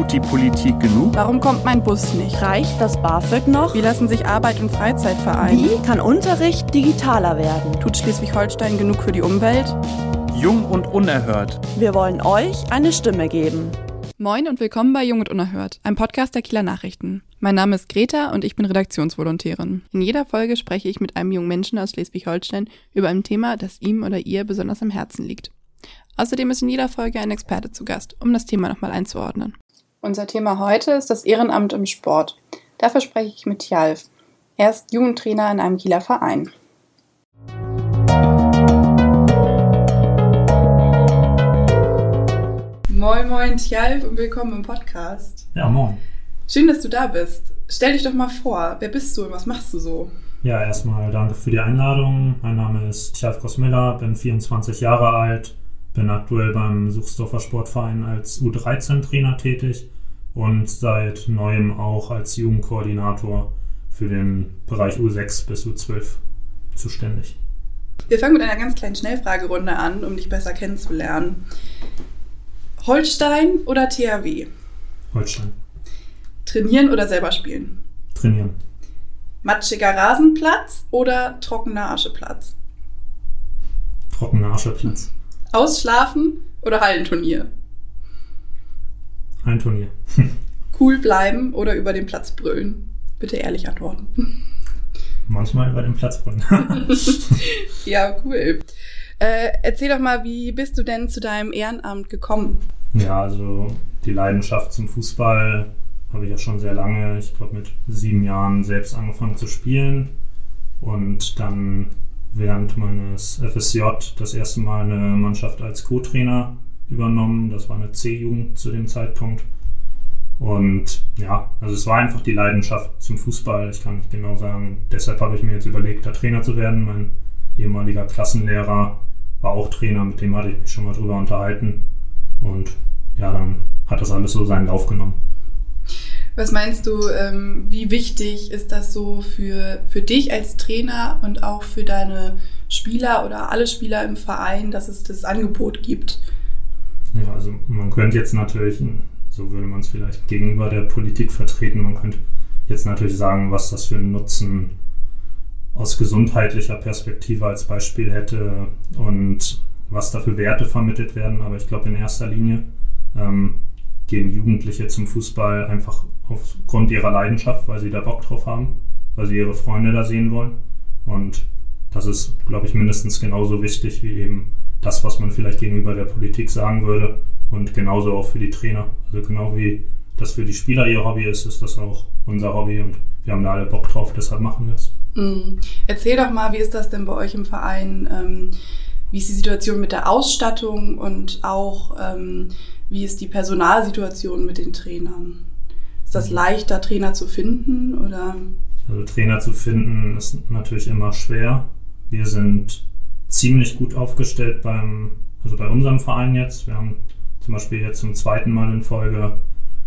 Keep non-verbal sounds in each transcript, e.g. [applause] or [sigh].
Tut die Politik genug? Warum kommt mein Bus nicht? Reicht das BAföG noch? Wie lassen sich Arbeit und Freizeit vereinen? Wie kann Unterricht digitaler werden? Tut Schleswig-Holstein genug für die Umwelt? Jung und unerhört. Wir wollen euch eine Stimme geben. Moin und willkommen bei Jung und Unerhört, einem Podcast der Kieler Nachrichten. Mein Name ist Greta und ich bin Redaktionsvolontärin. In jeder Folge spreche ich mit einem jungen Menschen aus Schleswig-Holstein über ein Thema, das ihm oder ihr besonders am Herzen liegt. Außerdem ist in jeder Folge ein Experte zu Gast, um das Thema nochmal einzuordnen. Unser Thema heute ist das Ehrenamt im Sport. Dafür spreche ich mit Tjalf. Er ist Jugendtrainer in einem Kieler Verein. Moin, moin, Tjalf und willkommen im Podcast. Ja, moin. Schön, dass du da bist. Stell dich doch mal vor, wer bist du und was machst du so? Ja, erstmal danke für die Einladung. Mein Name ist Tjalf Kosmiller, bin 24 Jahre alt, bin aktuell beim Suchsdorfer Sportverein als U13-Trainer tätig und seit neuem auch als Jugendkoordinator für den Bereich U6 bis U12 zuständig. Wir fangen mit einer ganz kleinen Schnellfragerunde an, um dich besser kennenzulernen. Holstein oder THW? Holstein. Trainieren oder selber spielen? Trainieren. Matschiger Rasenplatz oder trockener Ascheplatz? Trockener Ascheplatz. Ausschlafen oder Hallenturnier? Ein Turnier. [laughs] Cool bleiben oder über den Platz brüllen? Bitte ehrlich antworten. [laughs] Manchmal über den Platz brüllen. [laughs] ja, cool. Äh, erzähl doch mal, wie bist du denn zu deinem Ehrenamt gekommen? Ja, also die Leidenschaft zum Fußball habe ich ja schon sehr lange, ich glaube mit sieben Jahren selbst angefangen zu spielen und dann während meines FSJ das erste Mal eine Mannschaft als Co-Trainer übernommen. Das war eine C-Jugend zu dem Zeitpunkt. Und ja, also es war einfach die Leidenschaft zum Fußball. Ich kann nicht genau sagen. Deshalb habe ich mir jetzt überlegt, da Trainer zu werden. Mein ehemaliger Klassenlehrer war auch Trainer, mit dem hatte ich mich schon mal drüber unterhalten. Und ja, dann hat das alles so seinen Lauf genommen. Was meinst du, ähm, wie wichtig ist das so für, für dich als Trainer und auch für deine Spieler oder alle Spieler im Verein, dass es das Angebot gibt? Ja, also man könnte jetzt natürlich, so würde man es vielleicht gegenüber der Politik vertreten, man könnte jetzt natürlich sagen, was das für einen Nutzen aus gesundheitlicher Perspektive als Beispiel hätte und was da für Werte vermittelt werden. Aber ich glaube, in erster Linie ähm, gehen Jugendliche zum Fußball einfach aufgrund ihrer Leidenschaft, weil sie da Bock drauf haben, weil sie ihre Freunde da sehen wollen. Und das ist, glaube ich, mindestens genauso wichtig wie eben das, was man vielleicht gegenüber der Politik sagen würde. Und genauso auch für die Trainer. Also genau wie das für die Spieler ihr Hobby ist, ist das auch unser Hobby und wir haben da alle Bock drauf, deshalb machen wir es. Mm. Erzähl doch mal, wie ist das denn bei euch im Verein? Ähm, wie ist die Situation mit der Ausstattung und auch ähm, wie ist die Personalsituation mit den Trainern? Ist das mhm. leichter, Trainer zu finden oder? Also Trainer zu finden ist natürlich immer schwer. Wir sind ziemlich gut aufgestellt beim, also bei unserem Verein jetzt. Wir haben zum Beispiel jetzt zum zweiten Mal in Folge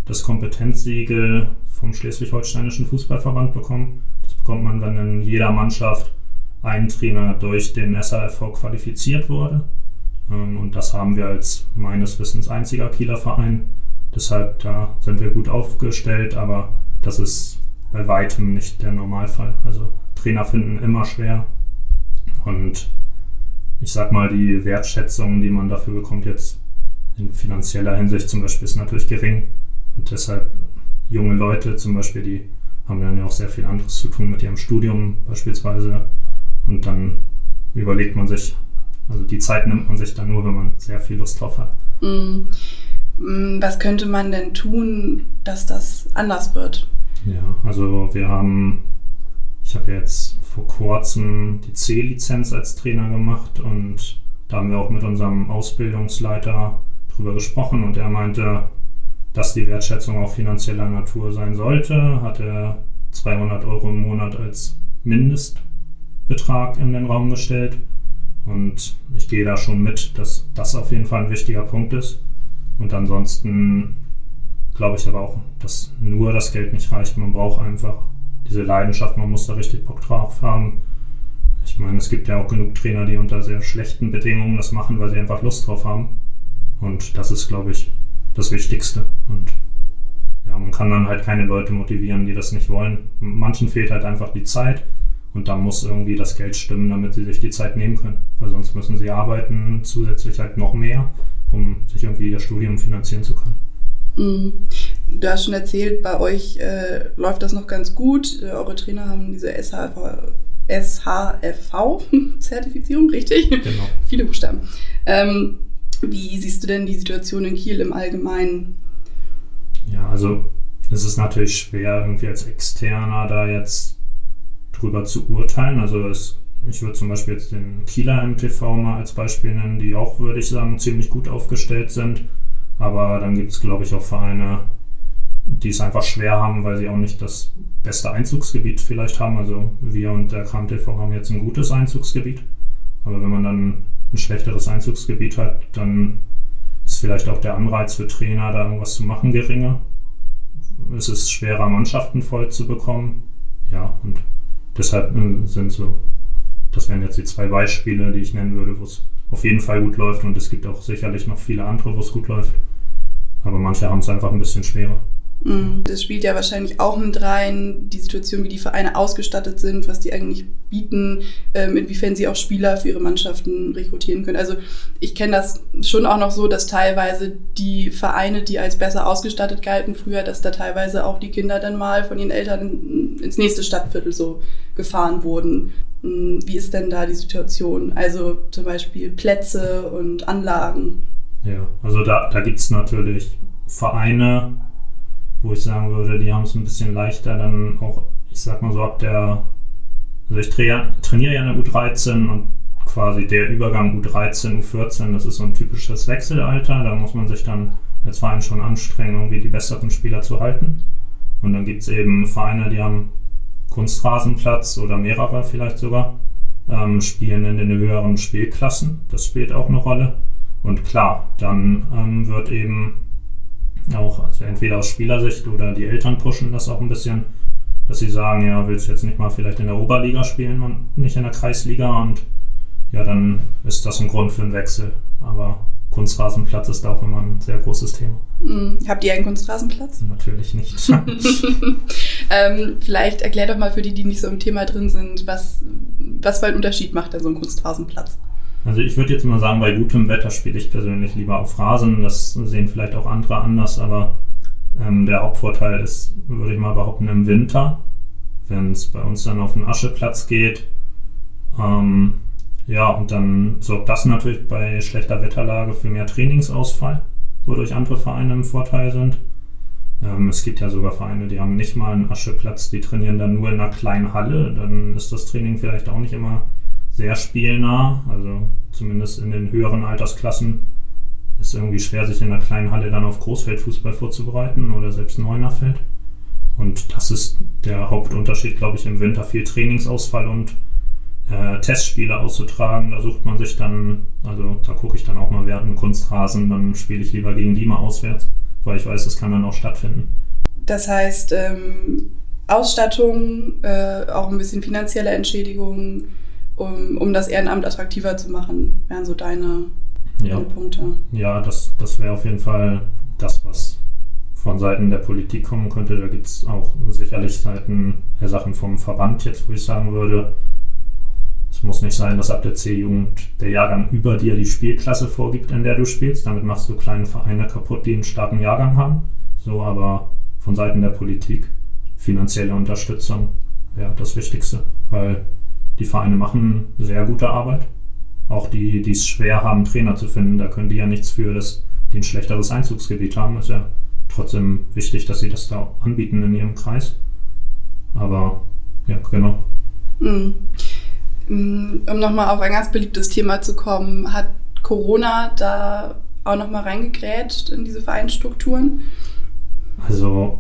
das Kompetenzsiegel vom Schleswig-Holsteinischen Fußballverband bekommen. Das bekommt man, wenn in jeder Mannschaft ein Trainer durch den SAFV qualifiziert wurde. Ähm, und das haben wir als meines Wissens einziger Kieler Verein. Deshalb da sind wir gut aufgestellt, aber das ist bei weitem nicht der Normalfall. Also Trainer finden immer schwer. Und ich sag mal, die Wertschätzung, die man dafür bekommt, jetzt in finanzieller Hinsicht zum Beispiel, ist natürlich gering. Und deshalb junge Leute zum Beispiel, die haben dann ja auch sehr viel anderes zu tun mit ihrem Studium beispielsweise. Und dann überlegt man sich, also die Zeit nimmt man sich dann nur, wenn man sehr viel Lust drauf hat. Mm. Mm, was könnte man denn tun, dass das anders wird? Ja, also wir haben, ich habe jetzt vor kurzem die C-Lizenz als Trainer gemacht und da haben wir auch mit unserem Ausbildungsleiter drüber gesprochen und er meinte, dass die Wertschätzung auch finanzieller Natur sein sollte, hat er 200 Euro im Monat als Mindestbetrag in den Raum gestellt. Und ich gehe da schon mit, dass das auf jeden Fall ein wichtiger Punkt ist. Und ansonsten glaube ich aber auch, dass nur das Geld nicht reicht. Man braucht einfach diese Leidenschaft, man muss da richtig Bock drauf haben. Ich meine, es gibt ja auch genug Trainer, die unter sehr schlechten Bedingungen das machen, weil sie einfach Lust drauf haben. Und das ist, glaube ich, das Wichtigste. Und kann dann halt keine Leute motivieren, die das nicht wollen. Manchen fehlt halt einfach die Zeit und dann muss irgendwie das Geld stimmen, damit sie sich die Zeit nehmen können. Weil sonst müssen sie arbeiten, zusätzlich halt noch mehr, um sich irgendwie ihr Studium finanzieren zu können. Mhm. Du hast schon erzählt, bei euch äh, läuft das noch ganz gut. Äh, eure Trainer haben diese SHV, SHFV-Zertifizierung, [laughs] richtig? Genau. [laughs] Viele Buchstaben. Ähm, wie siehst du denn die Situation in Kiel im Allgemeinen? Ja, also es ist natürlich schwer, irgendwie als Externer da jetzt drüber zu urteilen. Also es, ich würde zum Beispiel jetzt den Kieler MTV mal als Beispiel nennen, die auch, würde ich sagen, ziemlich gut aufgestellt sind. Aber dann gibt es, glaube ich, auch Vereine, die es einfach schwer haben, weil sie auch nicht das beste Einzugsgebiet vielleicht haben. Also wir und der KMTV haben jetzt ein gutes Einzugsgebiet. Aber wenn man dann ein schlechteres Einzugsgebiet hat, dann ist vielleicht auch der Anreiz für Trainer, da irgendwas zu machen, geringer. Es ist schwerer, Mannschaften voll zu bekommen. Ja, und deshalb äh, sind so, das wären jetzt die zwei Beispiele, die ich nennen würde, wo es auf jeden Fall gut läuft und es gibt auch sicherlich noch viele andere, wo es gut läuft. Aber manche haben es einfach ein bisschen schwerer. Mhm. Das spielt ja wahrscheinlich auch mit rein, die Situation, wie die Vereine ausgestattet sind, was die eigentlich bieten, ähm, inwiefern sie auch Spieler für ihre Mannschaften rekrutieren können. Also ich kenne das schon auch noch so, dass teilweise die Vereine, die als besser ausgestattet galten früher, dass da teilweise auch die Kinder dann mal von ihren Eltern ins nächste Stadtviertel so gefahren wurden. Mhm. Wie ist denn da die Situation? Also zum Beispiel Plätze und Anlagen. Ja, also da, da gibt es natürlich Vereine, wo ich sagen würde, die haben es ein bisschen leichter, dann auch, ich sag mal so, ab der, also ich trainiere ja eine U13 und quasi der Übergang U13, U14, das ist so ein typisches Wechselalter, da muss man sich dann als Verein schon anstrengen, irgendwie die besseren Spieler zu halten. Und dann gibt es eben Vereine, die haben Kunstrasenplatz oder mehrere vielleicht sogar, ähm, spielen in den höheren Spielklassen, das spielt auch eine Rolle. Und klar, dann ähm, wird eben auch, also entweder aus Spielersicht oder die Eltern pushen das auch ein bisschen, dass sie sagen, ja, willst du jetzt nicht mal vielleicht in der Oberliga spielen und nicht in der Kreisliga und ja, dann ist das ein Grund für einen Wechsel. Aber Kunstrasenplatz ist auch immer ein sehr großes Thema. Mhm. Habt ihr einen Kunstrasenplatz? Natürlich nicht. [laughs] [laughs] ähm, vielleicht erklär doch mal für die, die nicht so im Thema drin sind, was, was für einen Unterschied macht denn so ein Kunstrasenplatz? Also ich würde jetzt mal sagen, bei gutem Wetter spiele ich persönlich lieber auf Rasen. Das sehen vielleicht auch andere anders, aber ähm, der Hauptvorteil ist, würde ich mal behaupten, im Winter, wenn es bei uns dann auf den Ascheplatz geht. Ähm, ja, und dann sorgt das natürlich bei schlechter Wetterlage für mehr Trainingsausfall, wodurch andere Vereine im Vorteil sind. Ähm, es gibt ja sogar Vereine, die haben nicht mal einen Ascheplatz, die trainieren dann nur in einer kleinen Halle. Dann ist das Training vielleicht auch nicht immer sehr spielnah, also zumindest in den höheren Altersklassen ist irgendwie schwer, sich in einer kleinen Halle dann auf Großfeldfußball vorzubereiten oder selbst Neunerfeld. Und das ist der Hauptunterschied, glaube ich, im Winter viel Trainingsausfall und äh, Testspiele auszutragen. Da sucht man sich dann, also da gucke ich dann auch mal, wer hat einen Kunstrasen, dann spiele ich lieber gegen die mal auswärts, weil ich weiß, das kann dann auch stattfinden. Das heißt, ähm, Ausstattung, äh, auch ein bisschen finanzielle Entschädigung, um, um das Ehrenamt attraktiver zu machen, wären so deine, ja. deine Punkte. Ja, das, das wäre auf jeden Fall das, was von Seiten der Politik kommen könnte. Da gibt es auch sicherlich Seiten, äh, Sachen vom Verband jetzt, wo ich sagen würde, es muss nicht sein, dass ab der C-Jugend der Jahrgang über dir die Spielklasse vorgibt, in der du spielst. Damit machst du kleine Vereine kaputt, die einen starken Jahrgang haben. So, aber von Seiten der Politik finanzielle Unterstützung wäre das Wichtigste, weil die Vereine machen sehr gute Arbeit. Auch die, die es schwer haben, Trainer zu finden, da können die ja nichts für, dass die ein schlechteres Einzugsgebiet haben. Ist ja trotzdem wichtig, dass sie das da anbieten in ihrem Kreis. Aber ja, genau. Mhm. Um nochmal auf ein ganz beliebtes Thema zu kommen, hat Corona da auch nochmal reingegrätscht in diese Vereinsstrukturen? Also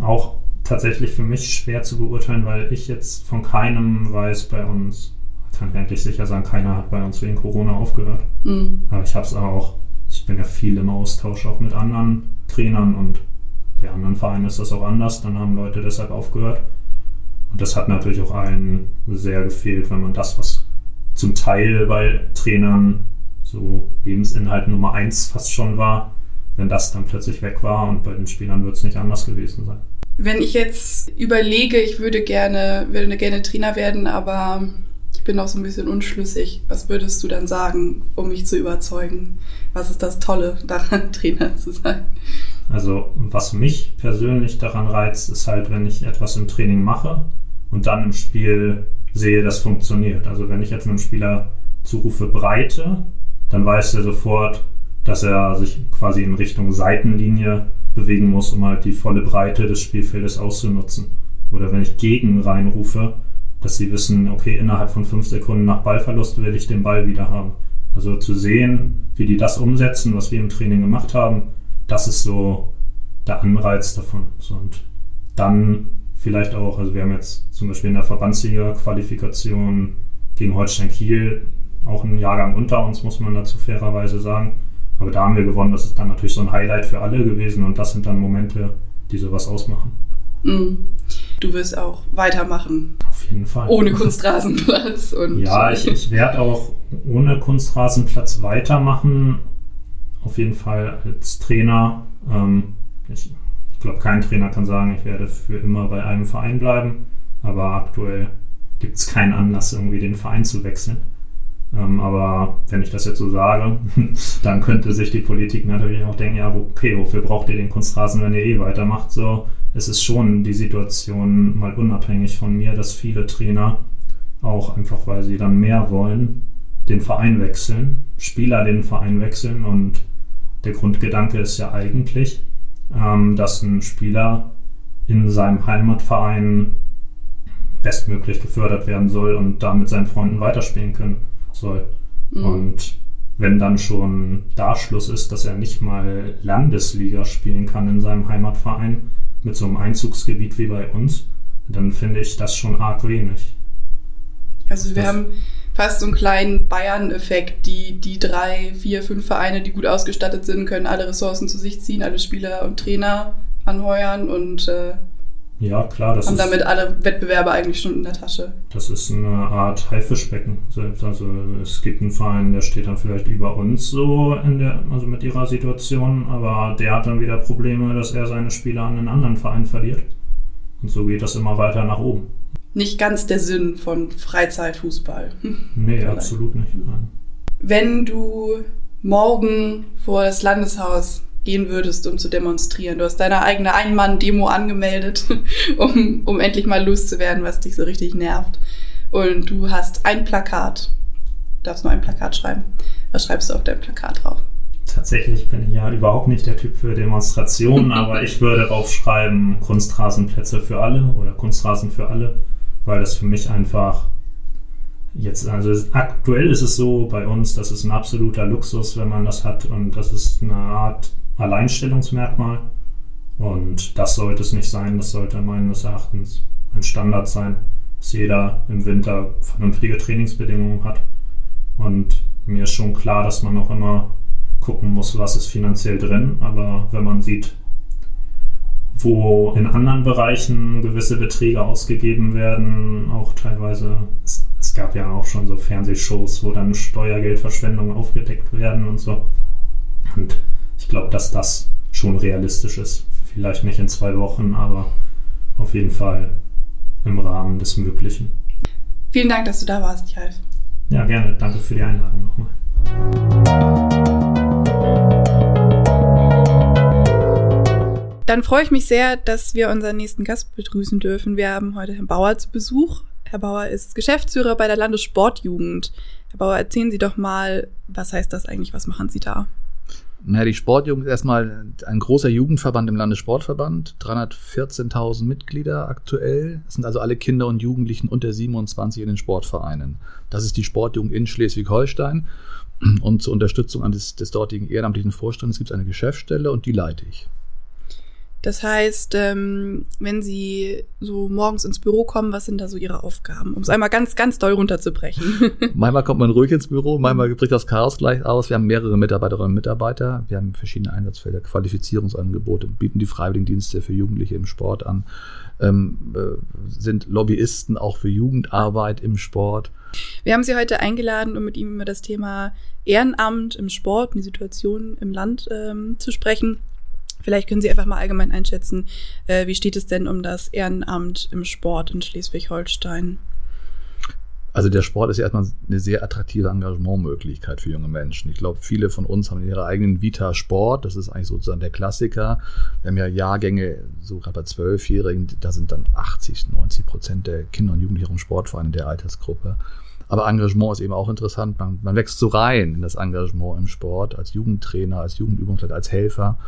auch tatsächlich für mich schwer zu beurteilen, weil ich jetzt von keinem weiß bei uns, kann ich eigentlich sicher sagen, keiner hat bei uns wegen Corona aufgehört. Mhm. Aber ich habe es auch, ich bin ja viel im Austausch auch mit anderen Trainern und bei anderen Vereinen ist das auch anders, dann haben Leute deshalb aufgehört. Und das hat natürlich auch allen sehr gefehlt, wenn man das, was zum Teil bei Trainern so Lebensinhalt Nummer eins fast schon war, wenn das dann plötzlich weg war und bei den Spielern wird es nicht anders gewesen sein. Wenn ich jetzt überlege, ich würde gerne, würde gerne Trainer werden, aber ich bin auch so ein bisschen unschlüssig. Was würdest du dann sagen, um mich zu überzeugen? Was ist das Tolle daran, [laughs] Trainer zu sein? Also, was mich persönlich daran reizt, ist halt, wenn ich etwas im Training mache und dann im Spiel sehe, das funktioniert. Also, wenn ich jetzt einem Spieler zurufe Breite, dann weiß er sofort, dass er sich quasi in Richtung Seitenlinie bewegen muss, um halt die volle Breite des Spielfeldes auszunutzen. Oder wenn ich gegen reinrufe, dass sie wissen, okay, innerhalb von fünf Sekunden nach Ballverlust will ich den Ball wieder haben. Also zu sehen, wie die das umsetzen, was wir im Training gemacht haben, das ist so der Anreiz davon. Und dann vielleicht auch, also wir haben jetzt zum Beispiel in der Verbandsliga-Qualifikation gegen Holstein Kiel auch einen Jahrgang unter uns, muss man dazu fairerweise sagen. Aber da haben wir gewonnen. Das ist dann natürlich so ein Highlight für alle gewesen und das sind dann Momente, die sowas ausmachen. Mm. Du wirst auch weitermachen. Auf jeden Fall. Ohne Kunstrasenplatz. [laughs] Und ja, ich, ich werde auch ohne Kunstrasenplatz weitermachen. Auf jeden Fall als Trainer. Ähm, ich, ich glaube, kein Trainer kann sagen, ich werde für immer bei einem Verein bleiben. Aber aktuell gibt es keinen Anlass, irgendwie den Verein zu wechseln. Ähm, aber wenn ich das jetzt so sage, [laughs] dann könnte sich die Politik natürlich auch denken, ja, okay, wofür braucht ihr den Kunstrasen, wenn ihr eh weitermacht? So, es ist schon die Situation mal unabhängig von mir, dass viele Trainer auch einfach, weil sie dann mehr wollen, den Verein wechseln, Spieler den Verein wechseln und der Grundgedanke ist ja eigentlich, ähm, dass ein Spieler in seinem Heimatverein bestmöglich gefördert werden soll und da mit seinen Freunden weiterspielen können soll. Mhm. Und wenn dann schon da Schluss ist, dass er nicht mal Landesliga spielen kann in seinem Heimatverein mit so einem Einzugsgebiet wie bei uns, dann finde ich das schon arg wenig. Also wir das haben fast so einen kleinen Bayern-Effekt. Die, die drei, vier, fünf Vereine, die gut ausgestattet sind, können alle Ressourcen zu sich ziehen, alle Spieler und Trainer anheuern und äh, ja, klar. Das haben ist, damit alle Wettbewerbe eigentlich schon in der Tasche. Das ist eine Art Haifischbecken. Also es gibt einen Verein, der steht dann vielleicht über uns so in der, also mit ihrer Situation, aber der hat dann wieder Probleme, dass er seine Spieler an einen anderen Verein verliert. Und so geht das immer weiter nach oben. Nicht ganz der Sinn von Freizeitfußball. [laughs] Nee, Vielleicht. absolut nicht. Nein. Wenn du morgen vor das Landeshaus gehen würdest, um zu demonstrieren. Du hast deine eigene Ein-Mann-Demo angemeldet, [laughs] um, um endlich mal loszuwerden, was dich so richtig nervt. Und du hast ein Plakat. Du darfst nur ein Plakat schreiben. Was schreibst du auf dein Plakat drauf? Tatsächlich bin ich ja überhaupt nicht der Typ für Demonstrationen, [laughs] aber ich würde aufschreiben Kunstrasenplätze für alle oder Kunstrasen für alle, weil das für mich einfach jetzt, also aktuell ist es so bei uns, das ist ein absoluter Luxus, wenn man das hat und das ist eine Art Alleinstellungsmerkmal. Und das sollte es nicht sein. Das sollte meines Erachtens ein Standard sein, dass jeder im Winter vernünftige Trainingsbedingungen hat. Und mir ist schon klar, dass man auch immer gucken muss, was ist finanziell drin. Aber wenn man sieht, wo in anderen Bereichen gewisse Beträge ausgegeben werden, auch teilweise, es, es gab ja auch schon so Fernsehshows, wo dann Steuergeldverschwendungen aufgedeckt werden und so. Und ich glaube, dass das schon realistisch ist. Vielleicht nicht in zwei Wochen, aber auf jeden Fall im Rahmen des Möglichen. Vielen Dank, dass du da warst, Jalf. Ja, gerne. Danke für die Einladung nochmal. Dann freue ich mich sehr, dass wir unseren nächsten Gast begrüßen dürfen. Wir haben heute Herrn Bauer zu Besuch. Herr Bauer ist Geschäftsführer bei der Landessportjugend. Herr Bauer, erzählen Sie doch mal, was heißt das eigentlich? Was machen Sie da? Na, die Sportjugend ist erstmal ein großer Jugendverband im Landessportverband, 314.000 Mitglieder aktuell. Das sind also alle Kinder und Jugendlichen unter 27 in den Sportvereinen. Das ist die Sportjugend in Schleswig-Holstein. Und zur Unterstützung des, des dortigen ehrenamtlichen Vorstandes gibt es eine Geschäftsstelle und die leite ich. Das heißt, ähm, wenn Sie so morgens ins Büro kommen, was sind da so Ihre Aufgaben? Um es einmal ganz, ganz doll runterzubrechen. [laughs] manchmal kommt man ruhig ins Büro, manchmal bricht das Chaos gleich aus. Wir haben mehrere Mitarbeiterinnen und Mitarbeiter. Wir haben verschiedene Einsatzfelder, Qualifizierungsangebote, bieten die Freiwilligendienste für Jugendliche im Sport an, ähm, äh, sind Lobbyisten auch für Jugendarbeit im Sport. Wir haben Sie heute eingeladen, um mit ihm über das Thema Ehrenamt im Sport und die Situation im Land ähm, zu sprechen. Vielleicht können Sie einfach mal allgemein einschätzen, äh, wie steht es denn um das Ehrenamt im Sport in Schleswig-Holstein? Also der Sport ist ja erstmal eine sehr attraktive Engagementmöglichkeit für junge Menschen. Ich glaube, viele von uns haben in ihrer eigenen Vita Sport. Das ist eigentlich sozusagen der Klassiker. Wir haben ja Jahrgänge, so gerade bei Zwölfjährigen, da sind dann 80, 90 Prozent der Kinder und Jugendlichen im Sportverein in der Altersgruppe. Aber Engagement ist eben auch interessant. Man, man wächst so rein in das Engagement im Sport als Jugendtrainer, als Jugendübungsleiter, als Helfer.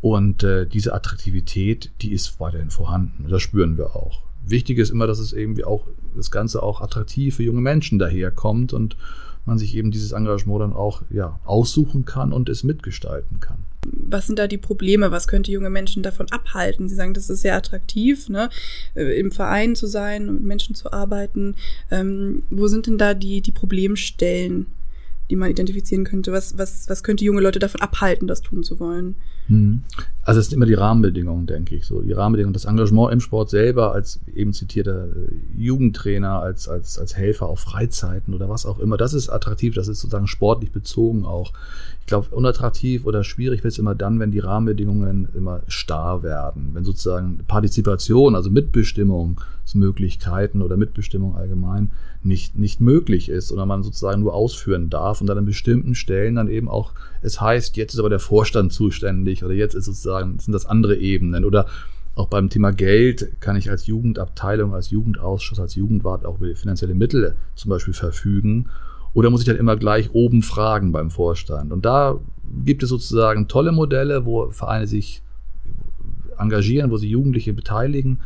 Und äh, diese Attraktivität, die ist weiterhin vorhanden. Das spüren wir auch. Wichtig ist immer, dass es irgendwie auch das Ganze auch attraktiv für junge Menschen daherkommt und man sich eben dieses Engagement dann auch ja, aussuchen kann und es mitgestalten kann. Was sind da die Probleme? Was könnte junge Menschen davon abhalten? Sie sagen, das ist sehr attraktiv, ne? Äh, im Verein zu sein und mit Menschen zu arbeiten. Ähm, wo sind denn da die, die Problemstellen? Die man identifizieren könnte? Was, was, was könnte junge Leute davon abhalten, das tun zu wollen? Hm. Also es sind immer die Rahmenbedingungen, denke ich. So die Rahmenbedingungen, das Engagement im Sport selber als eben zitierter äh, Jugendtrainer, als, als, als Helfer auf Freizeiten oder was auch immer. Das ist attraktiv, das ist sozusagen sportlich bezogen auch. Ich glaube, unattraktiv oder schwierig wird es immer dann, wenn die Rahmenbedingungen immer starr werden. Wenn sozusagen Partizipation, also Mitbestimmungsmöglichkeiten oder Mitbestimmung allgemein nicht, nicht möglich ist oder man sozusagen nur ausführen darf und dann an bestimmten Stellen dann eben auch, es heißt, jetzt ist aber der Vorstand zuständig oder jetzt ist sozusagen, sind das andere Ebenen oder auch beim Thema Geld kann ich als Jugendabteilung, als Jugendausschuss, als Jugendwart auch über finanzielle Mittel zum Beispiel verfügen. Oder muss ich dann immer gleich oben fragen beim Vorstand? Und da gibt es sozusagen tolle Modelle, wo Vereine sich engagieren, wo sie Jugendliche beteiligen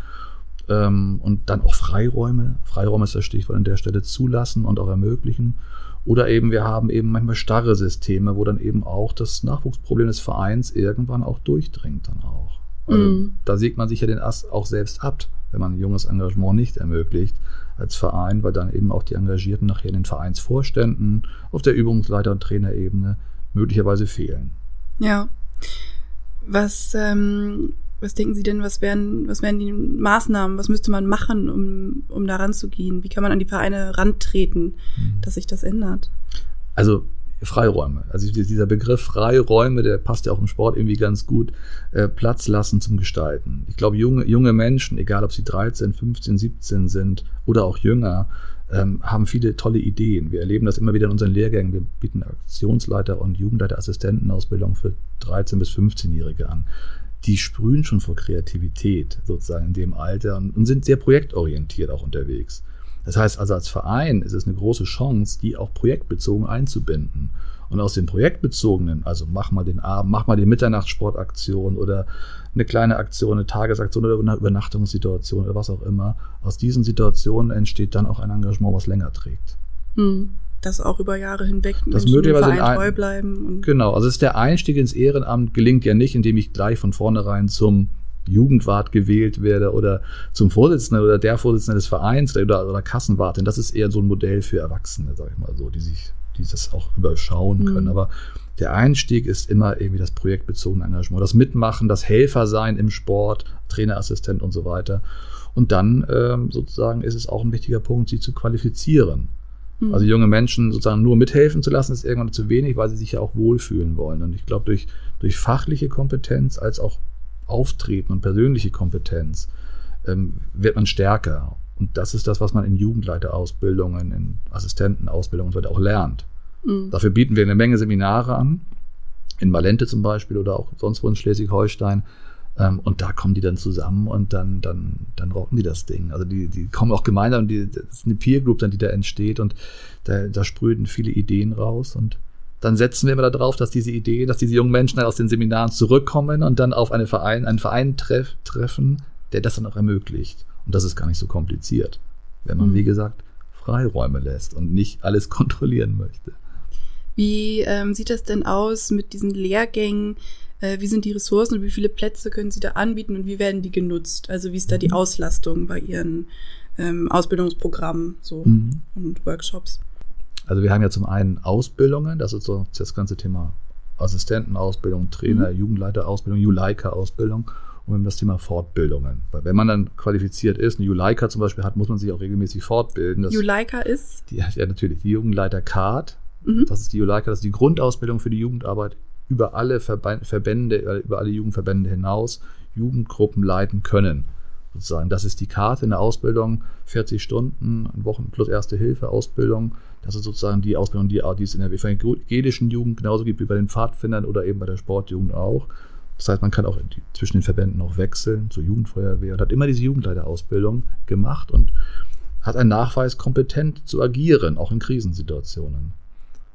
ähm, und dann auch Freiräume, Freiräume ist das Stichwort an der Stelle, zulassen und auch ermöglichen. Oder eben wir haben eben manchmal starre Systeme, wo dann eben auch das Nachwuchsproblem des Vereins irgendwann auch durchdringt dann auch. Also mm. Da sägt man sich ja den Ast auch selbst ab, wenn man ein junges Engagement nicht ermöglicht als Verein, weil dann eben auch die Engagierten nachher in den Vereinsvorständen auf der Übungsleiter- und Trainerebene möglicherweise fehlen. Ja. Was ähm, was denken Sie denn, was wären, was wären die Maßnahmen, was müsste man machen, um, um da ranzugehen? Wie kann man an die Vereine rantreten, mhm. dass sich das ändert? Also Freiräume. Also dieser Begriff Freiräume, der passt ja auch im Sport irgendwie ganz gut. Äh, Platz lassen zum Gestalten. Ich glaube, junge, junge Menschen, egal ob sie 13, 15, 17 sind oder auch jünger, ähm, haben viele tolle Ideen. Wir erleben das immer wieder in unseren Lehrgängen. Wir bieten Aktionsleiter und Jugendleiterassistentenausbildung für 13- bis 15-Jährige an die sprühen schon vor Kreativität sozusagen in dem Alter und, sind sehr projektorientiert auch unterwegs. Das heißt also, als Verein ist es eine große Chance, die auch projektbezogen einzubinden. Und aus dem projektbezogenen, also mach mal den Abend, mach mal die Mitternachtssportaktion oder eine kleine Aktion, eine Tagesaktion oder eine Übernachtungssituation oder was auch immer, aus diesen Situationen entsteht dann auch ein Engagement, was länger trägt. Hm das auch über Jahre hinweg das möglicherweise Verein ein, treu bleiben. genau, also ist der Einstieg ins Ehrenamt gelingt ja nicht, indem ich gleich von vornherein zum Jugendwart gewählt werde oder zum Vorsitzenden oder der Vorsitzende des Vereins oder, oder Kassenwartin. Das ist eher so ein Modell für Erwachsene, sag ich mal so, die sich, die das auch überschauen mhm. können. Aber der Einstieg ist immer irgendwie das projektbezogene Engagement, das Mitmachen, das Helfersein im Sport, Trainerassistent und so weiter. Und dann ähm, sozusagen ist es auch ein wichtiger Punkt, sie zu qualifizieren. Mhm. Also junge Menschen sozusagen nur mithelfen zu lassen, ist irgendwann zu wenig, weil sie sich ja auch wohlfühlen wollen. Und ich glaube, durch, durch fachliche Kompetenz als auch Auftreten und persönliche Kompetenz ähm, wird man stärker. Und das ist das, was man in Jugendleiterausbildungen, in Assistentenausbildungen und so weiter auch lernt. Mhm. Dafür bieten wir eine Menge Seminare an, in Malente zum Beispiel oder auch sonst wo in Schleswig-Holstein, ähm, und da kommen die dann zusammen und dann, dann, dann rocken die das Ding. Also die, die kommen auch gemeinsam, die, das ist eine Peer Group dann, die da entsteht und da, da sprühen viele Ideen raus und dann setzen wir immer darauf, dass diese Ideen, dass diese jungen Menschen dann aus den Seminaren zurückkommen und dann auf eine Verein, einen Verein treff, treffen, der das dann auch ermöglicht. Und das ist gar nicht so kompliziert, wenn man, mhm. wie gesagt, Freiräume lässt und nicht alles [laughs] kontrollieren möchte. Wie ähm, sieht das denn aus mit diesen Lehrgängen? Äh, wie sind die Ressourcen und wie viele Plätze können Sie da anbieten und wie werden die genutzt? Also wie ist da die Auslastung bei Ihren ähm, Ausbildungsprogrammen so Mhm. und Workshops? Also wir haben ja zum einen Ausbildungen, das ist so das ganze Thema Assistentenausbildung, Trainer, Jugendleiterausbildung, Juleika-Ausbildung und das Thema Fortbildungen. Weil wenn man dann qualifiziert ist, eine Juleika zum Beispiel hat, muss man sich auch regelmäßig fortbilden. Das, Juleika ist? die, ja, natürlich, die Jugendleiter-Card, Mhm. das ist die Juleika, das ist die Grundausbildung für die Jugendarbeit über alle Verbände, äh, über alle Jugendverbände hinaus Jugendgruppen leiten können. Sozusagen. Das ist die Karte in der Ausbildung, 40 Stunden, Wochen plus Erste Hilfe Ausbildung. Das ist sozusagen die Ausbildung, die, die es in der evangelischen Jugend genauso gibt wie bei den Pfadfindern oder eben bei der Sportjugend auch. Das heißt, man kann auch die, zwischen den Verbänden auch wechseln zur Jugendfeuerwehr und hat immer diese Jugendleiterausbildung gemacht und hat einen Nachweis, kompetent zu agieren, auch in Krisensituationen.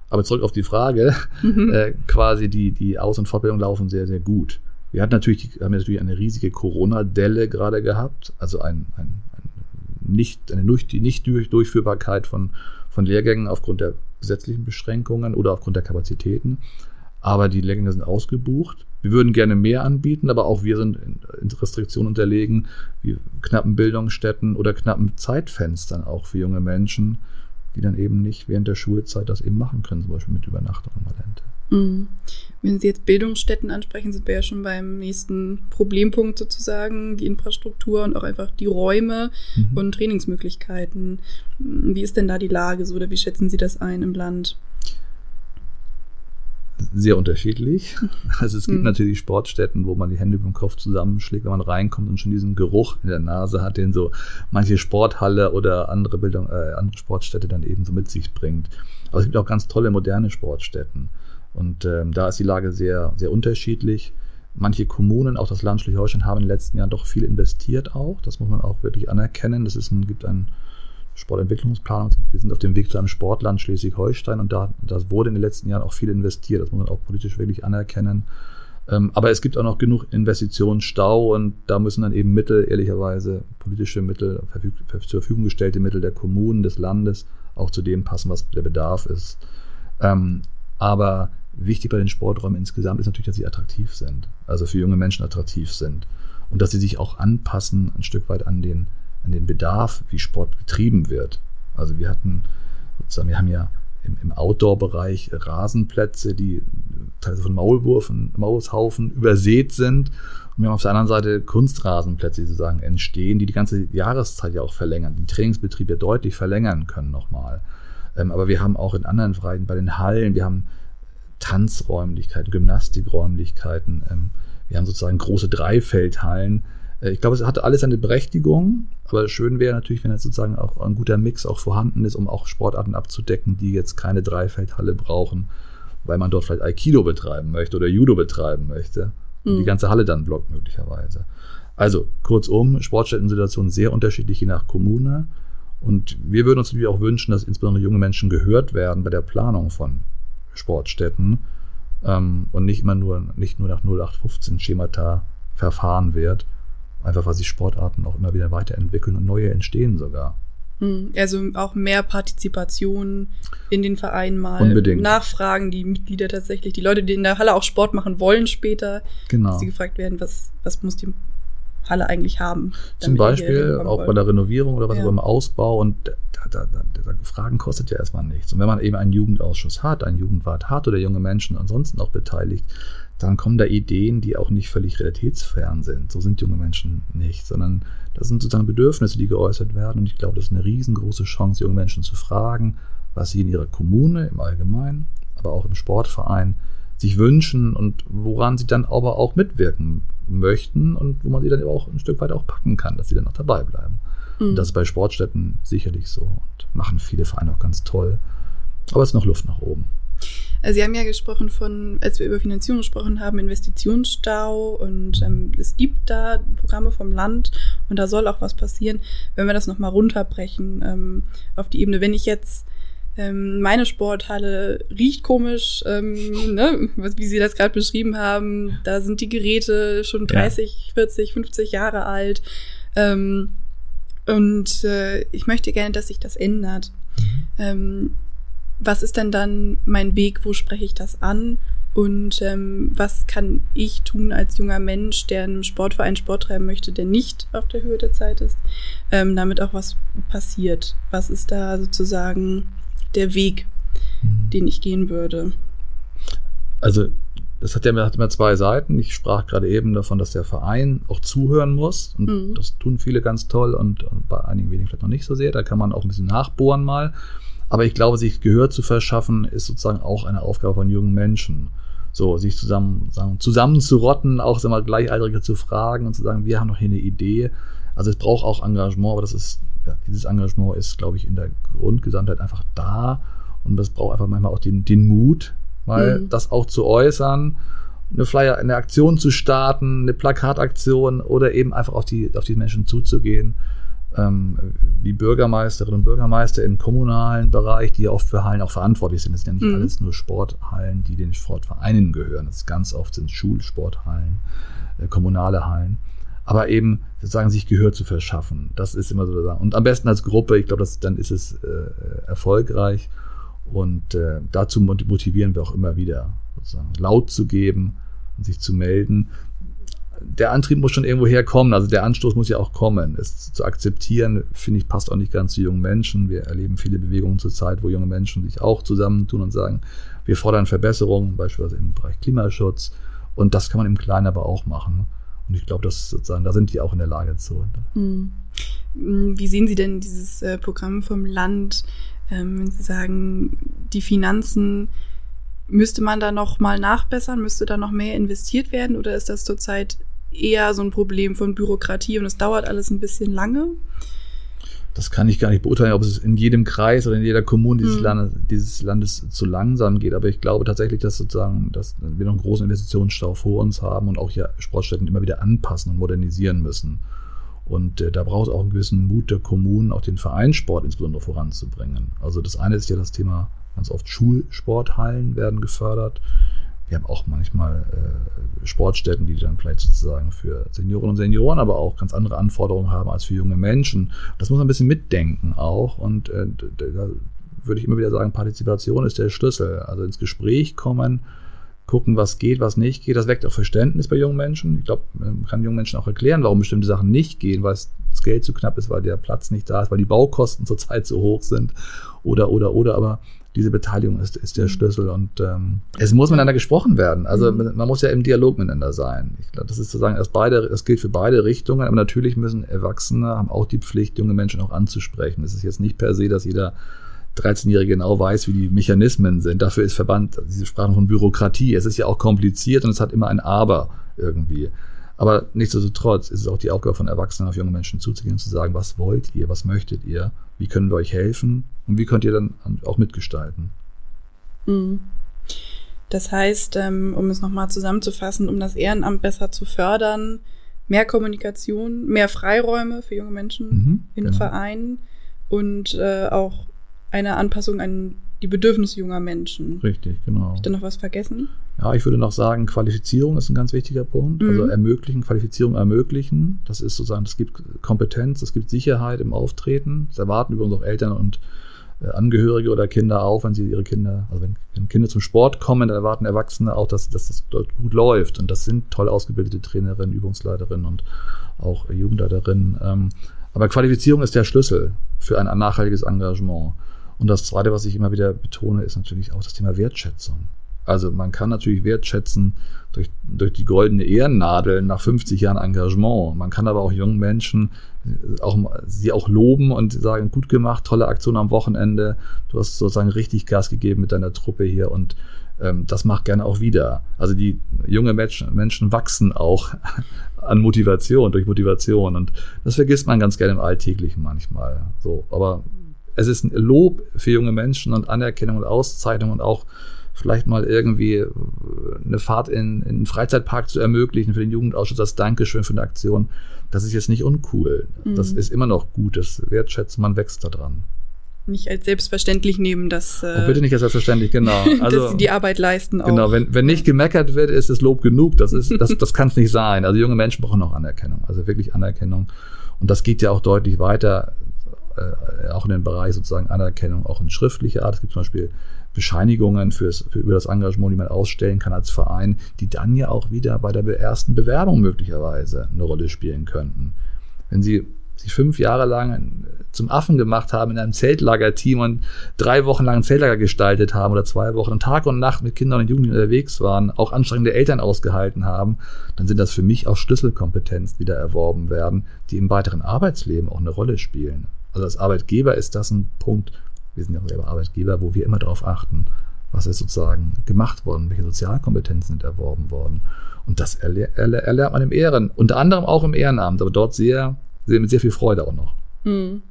Aber zurück auf die Frage, Mhm. äh, quasi die, die Aus- und Fortbildung laufen sehr, sehr gut. Wir hatten natürlich, haben natürlich eine riesige Corona-Delle gerade gehabt, also ein, ein, ein nicht, eine Nicht-Durchführbarkeit von, von Lehrgängen aufgrund der gesetzlichen Beschränkungen oder aufgrund der Kapazitäten. Aber die Lehrgänge sind ausgebucht. Wir würden gerne mehr anbieten, aber auch wir sind in in Restriktionen unterlegen, wie knappen Bildungsstätten oder knappen Zeitfenstern auch für junge Menschen, die dann eben nicht während der Schulzeit das eben machen können, zum Beispiel mit Übernachtung an Valente. Mhm. Wenn Sie jetzt Bildungsstätten ansprechen, sind wir ja schon beim nächsten Problempunkt sozusagen, die Infrastruktur und auch einfach die Räume Mhm. und Trainingsmöglichkeiten. Wie ist denn da die Lage so oder wie schätzen Sie das ein im Land? Sehr unterschiedlich. [laughs] Also es gibt Hm. natürlich Sportstätten, wo man die Hände über dem Kopf zusammenschlägt, wenn man reinkommt und schon diesen Geruch in der Nase hat, den so manche Sporthalle oder andere Bildung, äh, andere Sportstätte dann eben so mit sich bringt. Aber es gibt auch ganz tolle moderne Sportstätten. Und ähm, da ist die Lage sehr, sehr unterschiedlich. Manche Kommunen, auch das Land Schleswig-Holstein, haben in den letzten Jahren doch viel investiert auch. Das muss man auch wirklich anerkennen. Das ist ein, gibt ein Sportentwicklungsplanung. Wir sind auf dem Weg zu einem Sportland Schleswig-Holstein und da das wurde in den letzten Jahren auch viel investiert. Das muss man auch politisch wirklich anerkennen. Ähm, aber es gibt auch noch genug Investitionsstau und da müssen dann eben Mittel, ehrlicherweise politische Mittel, zur Verfügung gestellte Mittel der Kommunen, des Landes auch zu dem passen, was der Bedarf ist. Ähm, aber wichtig bei den Sporträumen insgesamt ist natürlich, dass sie attraktiv sind, also für junge Menschen attraktiv sind und dass sie sich auch anpassen ein Stück weit an den, an den Bedarf, wie Sport betrieben wird. Also wir hatten sozusagen, wir haben ja im, im Outdoor-Bereich Rasenplätze, die teilweise von Maulwurfen, Maulshaufen übersät sind. Und wir haben auf der anderen Seite Kunstrasenplätze, die sozusagen entstehen, die die ganze Jahreszeit ja auch verlängern, den Trainingsbetrieb ja deutlich verlängern können nochmal. Ähm, aber wir haben auch in anderen Bereichen, bei den Hallen, wir haben Tanzräumlichkeiten, Gymnastikräumlichkeiten, ähm, wir haben sozusagen große Dreifeldhallen. Äh, ich glaube, es hatte alles eine Berechtigung, aber schön wäre natürlich, wenn jetzt sozusagen auch ein guter Mix auch vorhanden ist, um auch Sportarten abzudecken, die jetzt keine Dreifeldhalle brauchen, weil man dort vielleicht Aikido betreiben möchte oder Judo betreiben möchte. Und die Mhm. ganze Halle dann blockt möglicherweise. Also, kurzum, Sportstätten-Situationen sehr unterschiedlich je nach Kommune. Und wir würden uns natürlich auch wünschen, dass insbesondere junge Menschen gehört werden bei der Planung von Sportstätten ähm, und nicht immer nur, nicht nur nach 0815 Schemata verfahren wird. Einfach weil sich Sportarten auch immer wieder weiterentwickeln und neue entstehen sogar. Mhm. Also auch mehr Partizipation in den Vereinen mal. Unbedingt. Nachfragen, die Mitglieder tatsächlich, die Leute, die in der Halle auch Sport machen wollen später, Genau. dass sie gefragt werden, was, was muss die Halle eigentlich haben. Zum Beispiel auch bei wollt. der Renovierung oder was Ja. auch beim Ausbau und da, da, da, da, Fragen kostet ja erstmal nichts. Und wenn man eben einen Jugendausschuss hat, einen Jugendwart hat oder junge Menschen ansonsten auch beteiligt, dann kommen da Ideen, die auch nicht völlig realitätsfern sind. So sind junge Menschen nicht, sondern das sind sozusagen Bedürfnisse, die geäußert werden. Und ich glaube, das ist eine riesengroße Chance, junge Menschen zu fragen, was sie in ihrer Kommune im Allgemeinen, aber auch im Sportverein sich wünschen und woran sie dann aber auch mitwirken möchten und wo man sie dann auch ein Stück weit auch packen kann, dass sie dann auch dabei bleiben. Mhm. Und das ist bei Sportstätten sicherlich so und machen viele Vereine auch ganz toll. Aber es ist noch Luft nach oben. Also Sie haben ja gesprochen von, als wir über Finanzierung gesprochen haben, Investitionsstau und ähm, es gibt da Programme vom Land und da soll auch was passieren. Wenn wir das nochmal runterbrechen ähm, auf die Ebene, wenn ich jetzt ähm, meine Sporthalle riecht komisch, ähm, ne, wie Sie das gerade beschrieben haben, da sind die Geräte schon Ja. 30, 40, 50 Jahre alt ähm, und äh, ich möchte gerne, dass sich das ändert. Ähm, was ist denn dann mein Weg? Wo spreche ich das an? Und ähm, was kann ich tun als junger Mensch, der in einem Sportverein Sport treiben möchte, der nicht auf der Höhe der Zeit ist, ähm, damit auch was passiert? Was ist da sozusagen der Weg, mhm. den ich gehen würde? Also das hat ja hat immer zwei Seiten. Ich sprach gerade eben davon, dass der Verein auch zuhören muss. Und mhm. das tun viele ganz toll und bei einigen wenigen vielleicht noch nicht so sehr. Da kann man auch ein bisschen nachbohren mal. Aber ich glaube, sich Gehör zu verschaffen, ist sozusagen auch eine Aufgabe von jungen Menschen. So, sich zusammen, sagen, zusammenzurotten, auch sagen wir, Gleichaltrige zu fragen und zu sagen, wir haben noch hier eine Idee. Also es braucht auch Engagement, aber das ist, ja, dieses Engagement ist, glaube ich, in der Grundgesamtheit einfach da. Und das braucht einfach manchmal auch den, den Mut, mal mhm. das auch zu äußern, eine Flyer, eine Aktion zu starten, eine Plakataktion oder eben einfach auf die, auf die Menschen zuzugehen. Ähm, wie Bürgermeisterinnen und Bürgermeister im kommunalen Bereich, die oft für Hallen auch verantwortlich sind. Das sind ja nicht mhm. alles nur Sporthallen, die den Sportvereinen gehören. Das ganz oft sind Schulsporthallen, äh, kommunale Hallen. Aber eben sozusagen sich Gehör zu verschaffen. Das ist immer so. Und am besten als Gruppe, ich glaube, dann ist es äh, erfolgreich. Und äh, dazu motivieren wir auch immer wieder, sozusagen laut zu geben und sich zu melden. Der Antrieb muss schon irgendwo herkommen, also der Anstoß muss ja auch kommen. Es zu akzeptieren, finde ich, passt auch nicht ganz zu jungen Menschen. Wir erleben viele Bewegungen zurzeit, wo junge Menschen sich auch zusammentun und sagen, wir fordern Verbesserungen, beispielsweise im Bereich Klimaschutz. Und das kann man im Kleinen aber auch machen. Und ich glaube, sozusagen, da sind die auch in der Lage zu. Hm. Wie sehen Sie denn dieses äh, Programm vom Land? ähm, wenn Sie sagen, die Finanzen, müsste man da noch mal nachbessern? Müsste da noch mehr investiert werden? Oder ist das zurzeit eher so ein Problem von Bürokratie und es dauert alles ein bisschen lange? Das kann ich gar nicht beurteilen, ob es in jedem Kreis oder in jeder Kommune dieses, hm. Landes, dieses Landes zu langsam geht. Aber ich glaube tatsächlich, dass sozusagen, dass wir noch einen großen Investitionsstau vor uns haben und auch hier Sportstätten immer wieder anpassen und modernisieren müssen. Und äh, da braucht es auch einen gewissen Mut der Kommunen, auch den Vereinssport insbesondere voranzubringen. Also das eine ist ja das Thema, ganz oft Schulsporthallen werden gefördert. Wir haben auch manchmal äh, Sportstätten, die dann vielleicht sozusagen für Seniorinnen und Senioren, aber auch ganz andere Anforderungen haben als für junge Menschen. Das muss man ein bisschen mitdenken auch. Und äh, da würde ich immer wieder sagen, Partizipation ist der Schlüssel. Also ins Gespräch kommen, gucken, was geht, was nicht geht. Das weckt auch Verständnis bei jungen Menschen. Ich glaube, man kann jungen Menschen auch erklären, warum bestimmte Sachen nicht gehen, weil das Geld zu knapp ist, weil der Platz nicht da ist, weil die Baukosten [laughs] zurzeit so hoch sind oder, oder, oder. Aber diese Beteiligung ist, ist der. Schlüssel und ähm, es muss miteinander gesprochen werden. Also mhm. man muss ja im Dialog miteinander sein. Ich glaube, das ist sozusagen erst beide, das gilt für beide Richtungen, aber natürlich müssen Erwachsene haben auch die Pflicht, junge Menschen auch anzusprechen. Es ist jetzt nicht per se, dass jeder 13-Jährige genau weiß, wie die Mechanismen sind. Dafür ist Verband, Sie sprachen von Bürokratie. Es ist ja auch kompliziert und es hat immer ein Aber irgendwie. Aber nichtsdestotrotz ist es auch die Aufgabe von Erwachsenen, auf junge Menschen zuzugehen und zu sagen, was wollt ihr, was möchtet ihr, wie können wir euch helfen und wie könnt ihr dann auch mitgestalten. Mhm. Das heißt, ähm, um es nochmal zusammenzufassen, um das Ehrenamt besser zu fördern, mehr Kommunikation, mehr Freiräume für junge Menschen mhm, in genau. Vereinen und äh, auch eine Anpassung an die Bedürfnisse junger Menschen. Richtig, genau. Habe ich da noch was vergessen? Ja, ich würde noch sagen, Qualifizierung ist ein ganz wichtiger Punkt. Also mhm. Also ermöglichen, Qualifizierung ermöglichen. Das ist sozusagen, es gibt Kompetenz, es gibt Sicherheit im Auftreten. Das erwarten übrigens auch Eltern und äh, Angehörige oder Kinder auch, wenn sie ihre Kinder, also wenn, wenn, Kinder zum Sport kommen, dann erwarten Erwachsene auch, dass, dass das dort gut läuft. Und das sind toll ausgebildete Trainerinnen, Übungsleiterinnen und auch Jugendleiterinnen. Ähm, aber Qualifizierung ist der Schlüssel für ein nachhaltiges Engagement. Und das Zweite, was ich immer wieder betone, ist natürlich auch das Thema Wertschätzung. Also man kann natürlich wertschätzen durch, durch die goldene Ehrennadel nach 50 Jahren Engagement. Man kann aber auch jungen Menschen äh, auch, sie auch loben und sagen, gut gemacht, tolle Aktion am Wochenende. Du hast sozusagen richtig Gas gegeben mit deiner Truppe hier und ähm, das macht gerne auch wieder. Also die junge Menschen, Menschen wachsen auch [laughs] an Motivation, durch Motivation. Und das vergisst man ganz gerne im Alltäglichen manchmal. So, aber es ist ein Lob für junge Menschen und Anerkennung und Auszeichnung und auch vielleicht mal irgendwie eine Fahrt in, in einen Freizeitpark zu ermöglichen für den Jugendausschuss als Dankeschön für eine Aktion. Das ist jetzt nicht uncool. Mhm. Das ist immer noch gut. Das wertschätzt man wächst daran. Nicht als selbstverständlich nehmen, dass. Äh, oh, bitte nicht als selbstverständlich, genau. [laughs] Also, dass sie die Arbeit leisten. Auch. Genau, wenn, wenn nicht gemeckert wird, ist es Lob genug. Das, ist, das, das kann es nicht sein. Also junge Menschen brauchen auch Anerkennung, also wirklich Anerkennung. Und das geht ja auch deutlich weiter äh, auch in den Bereich sozusagen Anerkennung, auch in schriftlicher Art. Es gibt zum Beispiel Bescheinigungen fürs, für, über das Engagement, die man ausstellen kann als Verein, die dann ja auch wieder bei der ersten Bewerbung möglicherweise eine Rolle spielen könnten. Wenn Sie sich fünf Jahre lang zum Affen gemacht haben in einem Zeltlagerteam und drei Wochen lang ein Zeltlager gestaltet haben oder zwei Wochen Tag und Nacht mit Kindern und Jugendlichen unterwegs waren, auch anstrengende Eltern ausgehalten haben, dann sind das für mich auch Schlüsselkompetenzen, die da erworben werden, die im weiteren Arbeitsleben auch eine Rolle spielen. Also als Arbeitgeber ist das ein Punkt, wir sind ja selber Arbeitgeber, wo wir immer darauf achten, was ist sozusagen gemacht worden, welche Sozialkompetenzen sind erworben worden. Und das erler erler erlernt man im Ehren, unter anderem auch im Ehrenamt, aber dort sehr, sehr mit sehr viel Freude auch noch. Mhm.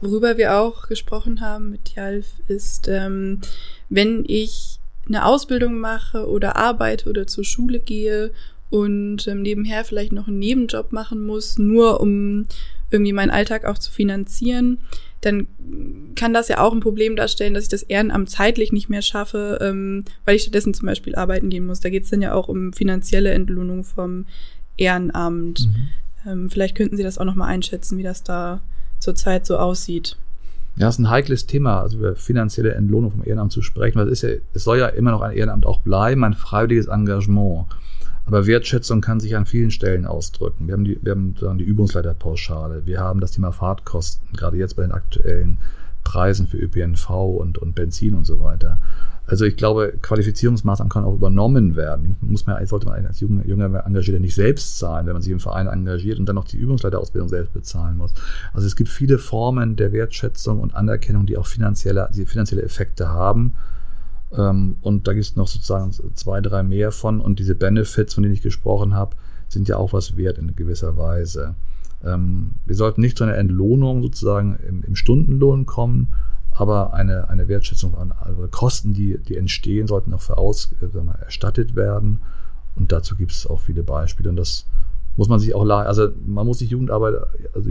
Worüber wir auch gesprochen haben mit Jalf ist, ähm, wenn ich eine Ausbildung mache oder arbeite oder zur Schule gehe und ähm, nebenher vielleicht noch einen Nebenjob machen muss, nur um irgendwie meinen Alltag auch zu finanzieren, dann kann das ja auch ein Problem darstellen, dass ich das Ehrenamt zeitlich nicht mehr schaffe, ähm, weil ich stattdessen zum Beispiel arbeiten gehen muss. Da geht es dann ja auch um finanzielle Entlohnung vom Ehrenamt. Mhm. Ähm, vielleicht könnten Sie das auch nochmal einschätzen, wie das da zurzeit so aussieht. Ja, es ist ein heikles Thema, also über finanzielle Entlohnung vom Ehrenamt zu sprechen, weil es ist ja, es soll ja immer noch ein Ehrenamt auch bleiben, ein freiwilliges Engagement. Aber Wertschätzung kann sich an vielen Stellen ausdrücken. Wir haben die, wir haben dann die Übungsleiterpauschale, wir haben das Thema Fahrtkosten, gerade jetzt bei den aktuellen Preisen für ÖPNV und, und Benzin und so weiter. Also ich glaube, Qualifizierungsmaßnahmen können auch übernommen werden. Muss man, sollte man als junger, junger Engagierter nicht selbst zahlen, wenn man sich im Verein engagiert und dann noch die Übungsleiterausbildung selbst bezahlen muss. Also es gibt viele Formen der Wertschätzung und Anerkennung, die auch finanzielle, die finanzielle Effekte haben. Ähm, und da gibt es noch sozusagen zwei, drei mehr von. Und diese Benefits, von denen ich gesprochen habe, sind ja auch was wert in gewisser Weise. Ähm, wir sollten nicht zu einer Entlohnung sozusagen im, im Stundenlohn kommen, aber eine, eine Wertschätzung an also Kosten, die, die entstehen, sollten auch für aus, äh, erstattet werden. Und dazu gibt es auch viele Beispiele. Und das muss man sich auch, also man muss sich Jugendarbeit, also,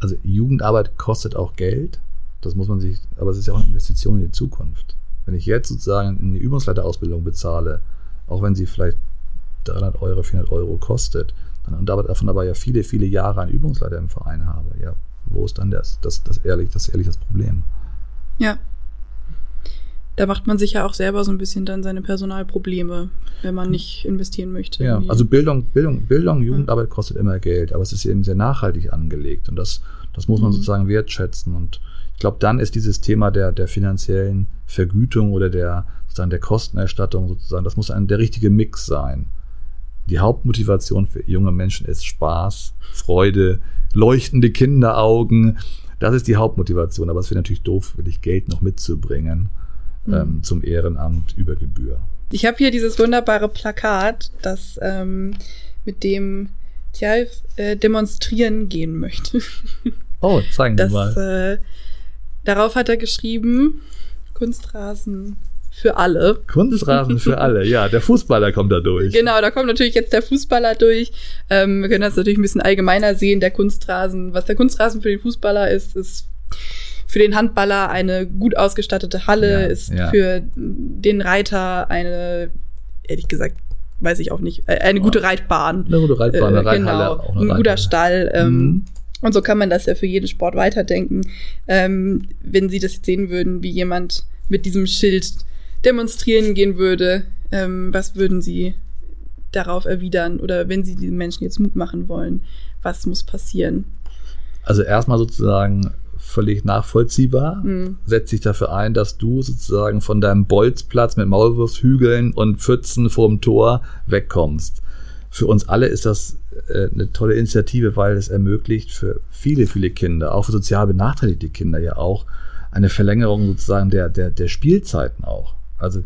also Jugendarbeit kostet auch Geld. Das muss man sich, aber es ist ja auch eine Investition in die Zukunft. Wenn ich jetzt sozusagen eine Übungsleiterausbildung bezahle, auch wenn sie vielleicht 300 Euro, 400 Euro kostet, dann und davon aber ja viele, viele Jahre einen Übungsleiter im Verein habe, ja, wo ist dann das, das, das ehrlich, das ehrlich das Problem? Ja. Da macht man sich ja auch selber so ein bisschen dann seine Personalprobleme, wenn man nicht investieren möchte. Ja, also Bildung, Bildung, Bildung, Jugendarbeit kostet immer Geld, aber es ist eben sehr nachhaltig angelegt und das, das muss man mhm. sozusagen wertschätzen und ich glaube, dann ist dieses Thema der, der finanziellen Vergütung oder der, sozusagen der Kostenerstattung sozusagen, das muss ein, der richtige Mix sein. Die Hauptmotivation für junge Menschen ist Spaß, Freude, leuchtende Kinderaugen. Das ist die Hauptmotivation. Aber es wäre natürlich doof, wirklich Geld noch mitzubringen mhm. ähm, zum Ehrenamt über Gebühr. Ich habe hier dieses wunderbare Plakat, das ähm, mit dem Tjalf äh, demonstrieren gehen möchte. Oh, zeigen Sie mal. Äh, darauf hat er geschrieben, Kunstrasen für alle. Kunstrasen für alle, ja. Der Fußballer kommt da durch. Genau, da kommt natürlich jetzt der Fußballer durch. Ähm, wir können das natürlich ein bisschen allgemeiner sehen. Der Kunstrasen, was der Kunstrasen für den Fußballer ist, ist für den Handballer eine gut ausgestattete Halle, ja, ist ja. für den Reiter eine, ehrlich gesagt, weiß ich auch nicht, äh, eine gute Reitbahn. Eine gute Reitbahn, eine äh, Reithalle. Genau, ein guter Stall. Ähm, mhm. Und so kann man das ja für jeden Sport weiterdenken. Ähm, wenn Sie das jetzt sehen würden, wie jemand mit diesem Schild demonstrieren gehen würde, ähm, was würden Sie darauf erwidern? Oder wenn Sie diesen Menschen jetzt Mut machen wollen, was muss passieren? Also erstmal sozusagen völlig nachvollziehbar. Mhm. Setzt sich dafür ein, dass du sozusagen von deinem Bolzplatz mit Maulwurfshügeln und Pfützen vorm Tor wegkommst. Für uns alle ist das äh, eine tolle Initiative, weil es ermöglicht für viele, viele Kinder, auch für sozial benachteiligte Kinder ja auch, eine Verlängerung sozusagen der, der, der Spielzeiten auch. Also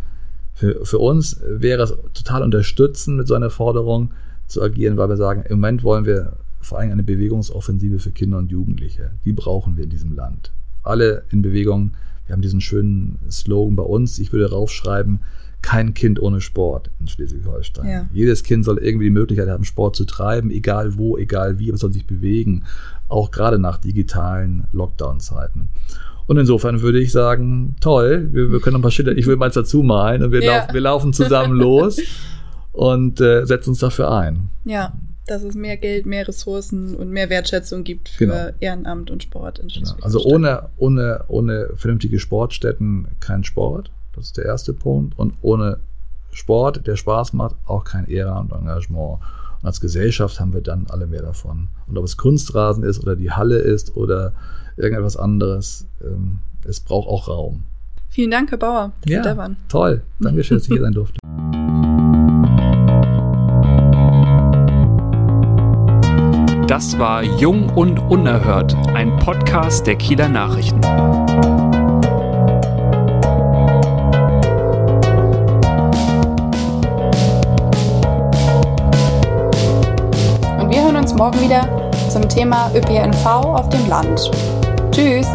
für, für uns wäre es total unterstützend, mit so einer Forderung zu agieren, weil wir sagen, im Moment wollen wir vor allem eine Bewegungsoffensive für Kinder und Jugendliche. Die brauchen wir in diesem Land. Alle in Bewegung. Wir haben diesen schönen Slogan bei uns. Ich würde raufschreiben, kein Kind ohne Sport in Schleswig-Holstein. Ja. Jedes Kind soll irgendwie die Möglichkeit haben, Sport zu treiben, egal wo, egal wie, aber soll sich bewegen, auch gerade nach digitalen Lockdown-Zeiten. Und insofern würde ich sagen, toll, wir, wir können ein paar Schilder, ich will mal dazu malen und wir, ja. laufen, wir laufen zusammen los [laughs] und äh, setzen uns dafür ein. Ja. dass es mehr Geld, mehr Ressourcen und mehr Wertschätzung gibt für Genau. Ehrenamt und Sport in Genau. Schleswig-Holstein. Also ohne, ohne, ohne vernünftige Sportstätten kein Sport. Das ist der erste Punkt. Und ohne Sport, der Spaß macht, auch kein Ehrenamt und Engagement. Und als Gesellschaft haben wir dann alle mehr davon. Und ob es Kunstrasen ist oder die Halle ist oder irgendetwas anderes, ähm, es braucht auch Raum. Vielen Dank, Herr Bauer, dass Sie da waren. toll. Dankeschön, dass ich hier sein durfte. [laughs] Das war Jung und Unerhört, ein Podcast der Kieler Nachrichten. uns morgen wieder zum Thema ÖPNV auf dem Land. Tschüss!